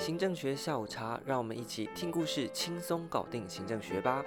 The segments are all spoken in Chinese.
行政学下午茶，让我们一起听故事，轻松搞定行政学吧。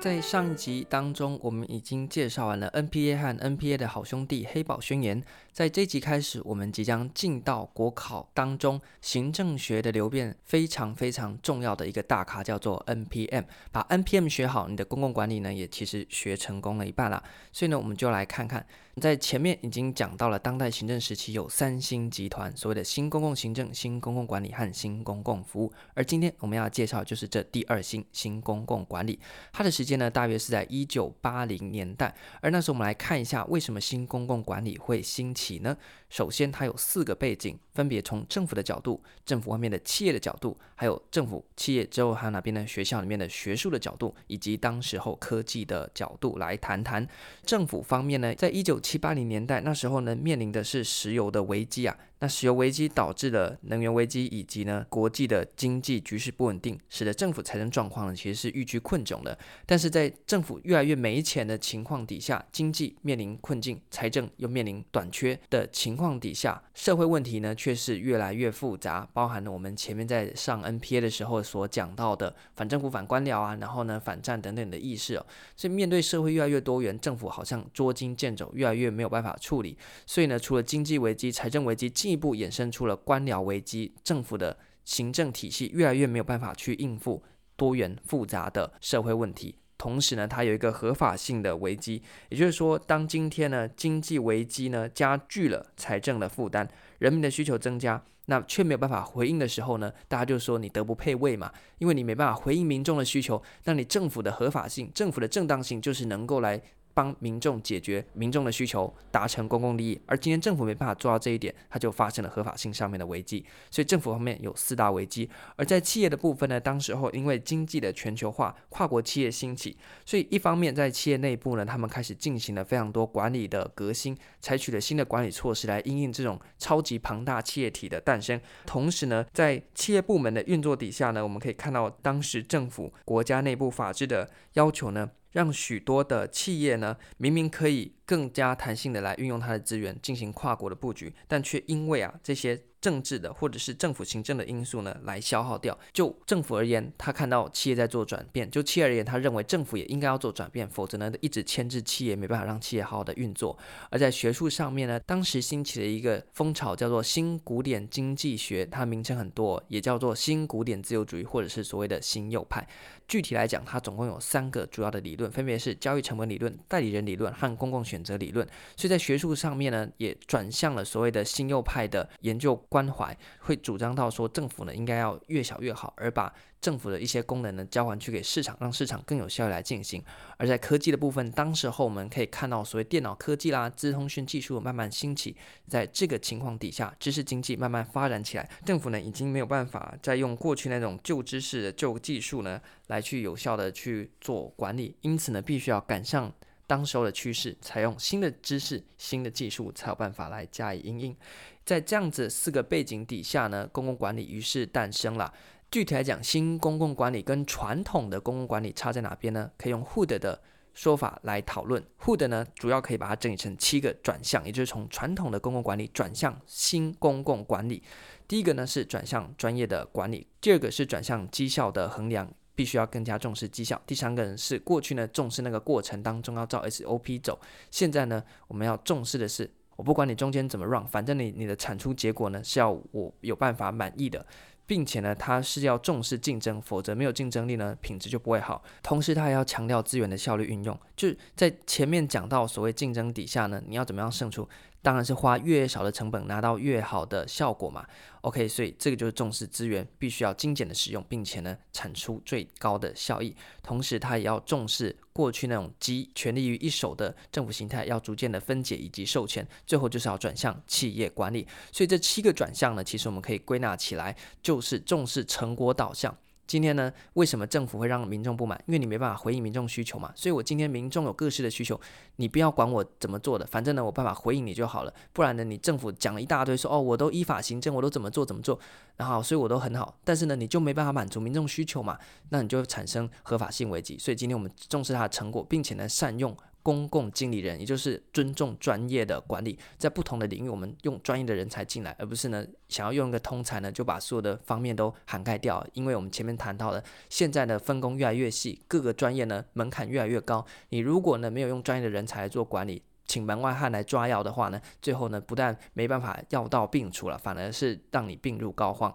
在上一集当中，我们已经介绍完了 NPA 和 NPA 的好兄弟黑宝宣言。在这集开始，我们即将进到国考当中行政学的流变非常非常重要的一个大咖，叫做 NPM。把 NPM 学好，你的公共管理呢也其实学成功了一半了。所以呢，我们就来看看，在前面已经讲到了当代行政时期有三星集团，所谓的新公共行政、新公共管理和新公共服务。而今天我们要介绍就是这第二新新公共管理，它的时间呢大约是在一九八零年代。而那时候我们来看一下，为什么新公共管理会兴起呢？首先，它有四个背景，分别从政府的角度、政府外面的企业的角度，还有政府、企业之后还有哪边呢？学校里面的学术的角度，以及当时候科技的角度来谈谈。政府方面呢，在一九七八零年代那时候呢，面临的是石油的危机啊。那石油危机导致了能源危机，以及呢国际的经济局势不稳定，使得政府财政状况呢其实是愈趋困窘的。但是在政府越来越没钱的情况底下，经济面临困境，财政又面临短缺的情况底下，社会问题呢却是越来越复杂，包含了我们前面在上 NPA 的时候所讲到的反政府、反官僚啊，然后呢反战等等的意识哦。所以面对社会越来越多元，政府好像捉襟见肘，越来越没有办法处理。所以呢，除了经济危机、财政危机，进进一步衍生出了官僚危机，政府的行政体系越来越没有办法去应付多元复杂的社会问题。同时呢，它有一个合法性的危机，也就是说，当今天呢经济危机呢加剧了财政的负担，人民的需求增加，那却没有办法回应的时候呢，大家就说你德不配位嘛，因为你没办法回应民众的需求，那你政府的合法性、政府的正当性就是能够来。帮民众解决民众的需求，达成公共利益。而今天政府没办法做到这一点，它就发生了合法性上面的危机。所以政府方面有四大危机。而在企业的部分呢，当时候因为经济的全球化，跨国企业兴起，所以一方面在企业内部呢，他们开始进行了非常多管理的革新，采取了新的管理措施来因应这种超级庞大企业体的诞生。同时呢，在企业部门的运作底下呢，我们可以看到当时政府国家内部法制的要求呢。让许多的企业呢，明明可以更加弹性的来运用它的资源进行跨国的布局，但却因为啊这些。政治的或者是政府行政的因素呢，来消耗掉。就政府而言，他看到企业在做转变；就企业而言，他认为政府也应该要做转变，否则呢，一直牵制企业，没办法让企业好好的运作。而在学术上面呢，当时兴起的一个风潮叫做新古典经济学，它名称很多，也叫做新古典自由主义，或者是所谓的新右派。具体来讲，它总共有三个主要的理论，分别是交易成本理论、代理人理论和公共选择理论。所以在学术上面呢，也转向了所谓的新右派的研究。关怀会主张到说，政府呢应该要越小越好，而把政府的一些功能呢交还去给市场，让市场更有效率来进行。而在科技的部分，当时候我们可以看到所谓电脑科技啦、资通讯技术慢慢兴起，在这个情况底下，知识经济慢慢发展起来，政府呢已经没有办法再用过去那种旧知识旧技术呢来去有效的去做管理，因此呢必须要赶上当时候的趋势，采用新的知识、新的技术，才有办法来加以应应。在这样子四个背景底下呢，公共管理于是诞生了。具体来讲，新公共管理跟传统的公共管理差在哪边呢？可以用 Hood 的说法来讨论。Hood 呢，主要可以把它整理成七个转向，也就是从传统的公共管理转向新公共管理。第一个呢是转向专业的管理，第二个是转向绩效的衡量，必须要更加重视绩效。第三个人是过去呢重视那个过程当中要照 SOP 走，现在呢我们要重视的是。我不管你中间怎么 run，反正你你的产出结果呢是要我有办法满意的，并且呢，它是要重视竞争，否则没有竞争力呢，品质就不会好。同时，它还要强调资源的效率运用，就是在前面讲到所谓竞争底下呢，你要怎么样胜出？当然是花越少的成本拿到越好的效果嘛。OK，所以这个就是重视资源，必须要精简的使用，并且呢产出最高的效益。同时，它也要重视过去那种集权力于一手的政府形态，要逐渐的分解以及授权，最后就是要转向企业管理。所以这七个转向呢，其实我们可以归纳起来就，是重视成果导向。今天呢，为什么政府会让民众不满？因为你没办法回应民众需求嘛。所以我今天民众有各式的需求，你不要管我怎么做的，反正呢，我办法回应你就好了。不然呢，你政府讲了一大堆说，说哦，我都依法行政，我都怎么做怎么做，然后所以我都很好。但是呢，你就没办法满足民众需求嘛，那你就产生合法性危机。所以今天我们重视它的成果，并且呢，善用公共经理人，也就是尊重专业的管理，在不同的领域，我们用专业的人才进来，而不是呢想要用一个通才呢就把所有的方面都涵盖掉。因为我们前面谈到了，现在的分工越来越细，各个专业呢门槛越来越高。你如果呢没有用专业的人才来做管理，请门外汉来抓药的话呢，最后呢不但没办法药到病除了，反而是让你病入膏肓。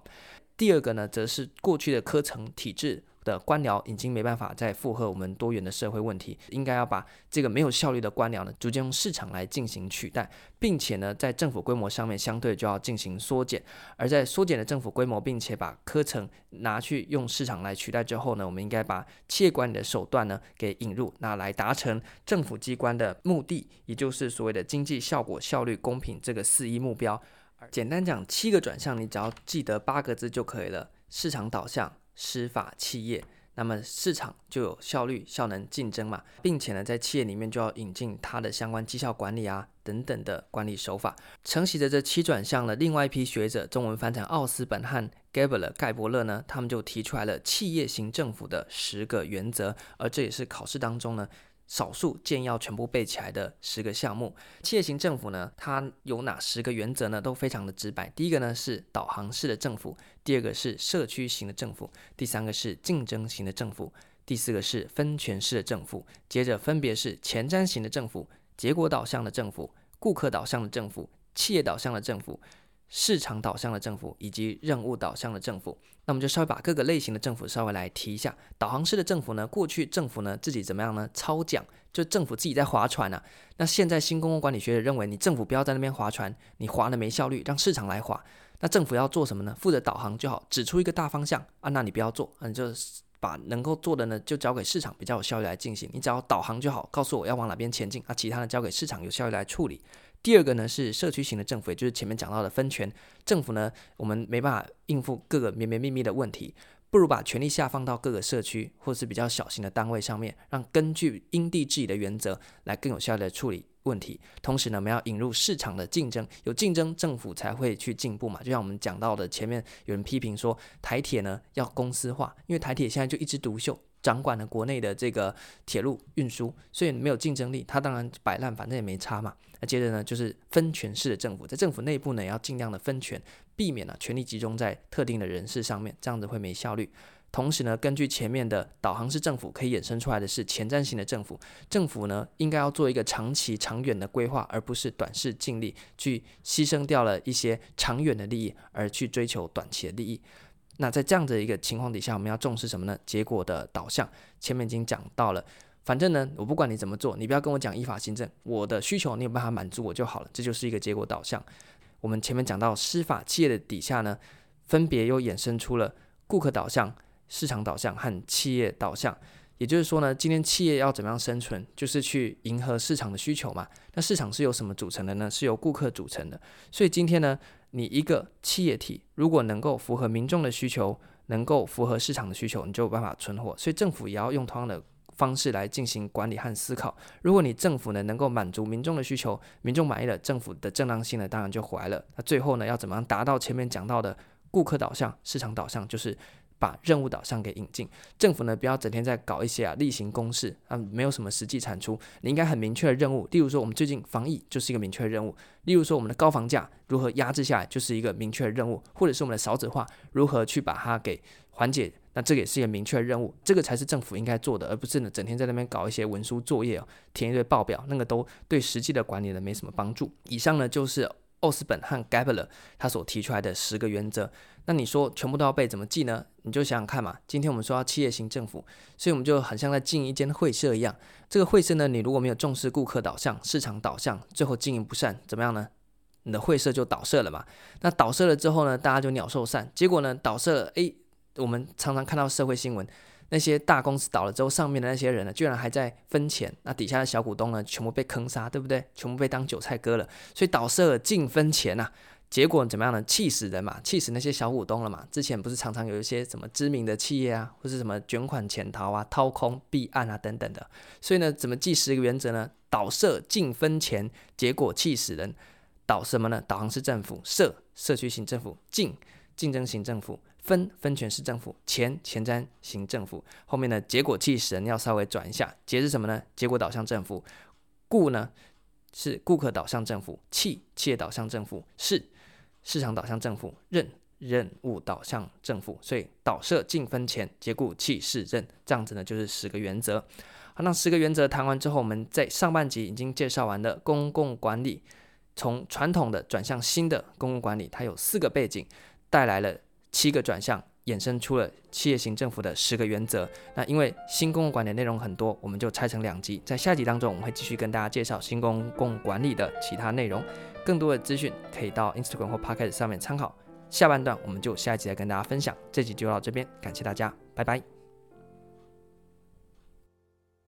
第二个呢，则是过去的科层体制。的官僚已经没办法再负荷我们多元的社会问题，应该要把这个没有效率的官僚呢，逐渐用市场来进行取代，并且呢，在政府规模上面相对就要进行缩减，而在缩减的政府规模，并且把科层拿去用市场来取代之后呢，我们应该把企业管理的手段呢给引入，那来达成政府机关的目的，也就是所谓的经济效果、效率、公平这个四一目标。简单讲，七个转向，你只要记得八个字就可以了：市场导向。司法企业，那么市场就有效率、效能、竞争嘛，并且呢，在企业里面就要引进它的相关绩效管理啊等等的管理手法。承袭着这七转向的另外一批学者，中文翻成奥斯本和盖伯勒盖伯勒呢，他们就提出来了企业型政府的十个原则，而这也是考试当中呢。少数建要全部背起来的十个项目，企业型政府呢，它有哪十个原则呢？都非常的直白。第一个呢是导航式的政府，第二个是社区型的政府，第三个是竞争型的政府，第四个是分权式的政府，接着分别是前瞻型的政府、结果导向的政府、顾客导向的政府、企业导向的政府。市场导向的政府以及任务导向的政府，那我们就稍微把各个类型的政府稍微来提一下。导航式的政府呢，过去政府呢自己怎么样呢？操讲，就政府自己在划船啊。那现在新公共管理学者认为，你政府不要在那边划船，你划的没效率，让市场来划。那政府要做什么呢？负责导航就好，指出一个大方向啊，那你不要做，你就把能够做的呢就交给市场，比较有效率来进行。你只要导航就好，告诉我要往哪边前进，啊，其他的交给市场有效率来处理。第二个呢是社区型的政府，也就是前面讲到的分权政府呢，我们没办法应付各个绵绵密密的问题，不如把权力下放到各个社区或是比较小型的单位上面，让根据因地制宜的原则来更有效的处理问题。同时呢，我们要引入市场的竞争，有竞争政府才会去进步嘛。就像我们讲到的，前面有人批评说台铁呢要公司化，因为台铁现在就一枝独秀。掌管了国内的这个铁路运输，所以没有竞争力，它当然摆烂，反正也没差嘛。那接着呢，就是分权式的政府，在政府内部呢，也要尽量的分权，避免了权力集中在特定的人士上面，这样子会没效率。同时呢，根据前面的导航式政府，可以衍生出来的是前瞻性的政府，政府呢应该要做一个长期、长远的规划，而不是短视尽力，去牺牲掉了一些长远的利益，而去追求短期的利益。那在这样的一个情况底下，我们要重视什么呢？结果的导向，前面已经讲到了。反正呢，我不管你怎么做，你不要跟我讲依法行政，我的需求你有办法满足我就好了。这就是一个结果导向。我们前面讲到司法企业的底下呢，分别又衍生出了顾客导向、市场导向和企业导向。也就是说呢，今天企业要怎么样生存，就是去迎合市场的需求嘛。那市场是由什么组成的呢？是由顾客组成的。所以今天呢，你一个企业体如果能够符合民众的需求，能够符合市场的需求，你就有办法存活。所以政府也要用同样的方式来进行管理和思考。如果你政府呢能够满足民众的需求，民众满意了，政府的正当性呢当然就回来了。那最后呢，要怎么样达到前面讲到的顾客导向、市场导向，就是。把任务导向给引进，政府呢不要整天在搞一些啊例行公事啊，没有什么实际产出。你应该很明确的任务，例如说我们最近防疫就是一个明确的任务，例如说我们的高房价如何压制下来就是一个明确的任务，或者是我们的少子化如何去把它给缓解，那这个也是一个明确的任务，这个才是政府应该做的，而不是呢整天在那边搞一些文书作业哦，填一堆报表，那个都对实际的管理呢没什么帮助。以上呢就是。奥斯本和盖伯勒他所提出来的十个原则，那你说全部都要背，怎么记呢？你就想想看嘛。今天我们说要企业型政府，所以我们就很像在进一间会社一样。这个会社呢，你如果没有重视顾客导向、市场导向，最后经营不善，怎么样呢？你的会社就倒社了嘛。那倒社了之后呢，大家就鸟兽散。结果呢，倒社了，诶，我们常常看到社会新闻。那些大公司倒了之后，上面的那些人呢，居然还在分钱，那底下的小股东呢，全部被坑杀，对不对？全部被当韭菜割了，所以倒社了净分钱呐、结果怎么样呢？气死人嘛，气死那些小股东了嘛。之前不是常常有一些什么知名的企业啊，或是什么卷款潜逃啊、掏空避案啊等等的，所以呢，怎么记十个原则呢？倒社尽分钱，结果气死人。导什么呢？导航式政府，社社区型政府，竞竞争型政府。分分权式政府，前前瞻型政府，后面呢，结果气死人要稍微转一下，结是什么呢？结果导向政府，故呢是顾客导向政府，企企业导向政府，市市场导向政府，任任务导向政府。所以导社尽分钱，兼顾企市任，这样子呢就是十个原则。好，那十个原则谈完之后，我们在上半集已经介绍完了公共管理，从传统的转向新的公共管理，它有四个背景，带来了七个转向。衍生出了企业型政府的十个原则。那因为新公共管理内容很多，我们就拆成两集。在下集当中，我们会继续跟大家介绍新公共管理的其他内容。更多的资讯可以到 Instagram 或 Pocket 上面参考。下半段我们就下一集再跟大家分享。这集就到这边，感谢大家，拜拜。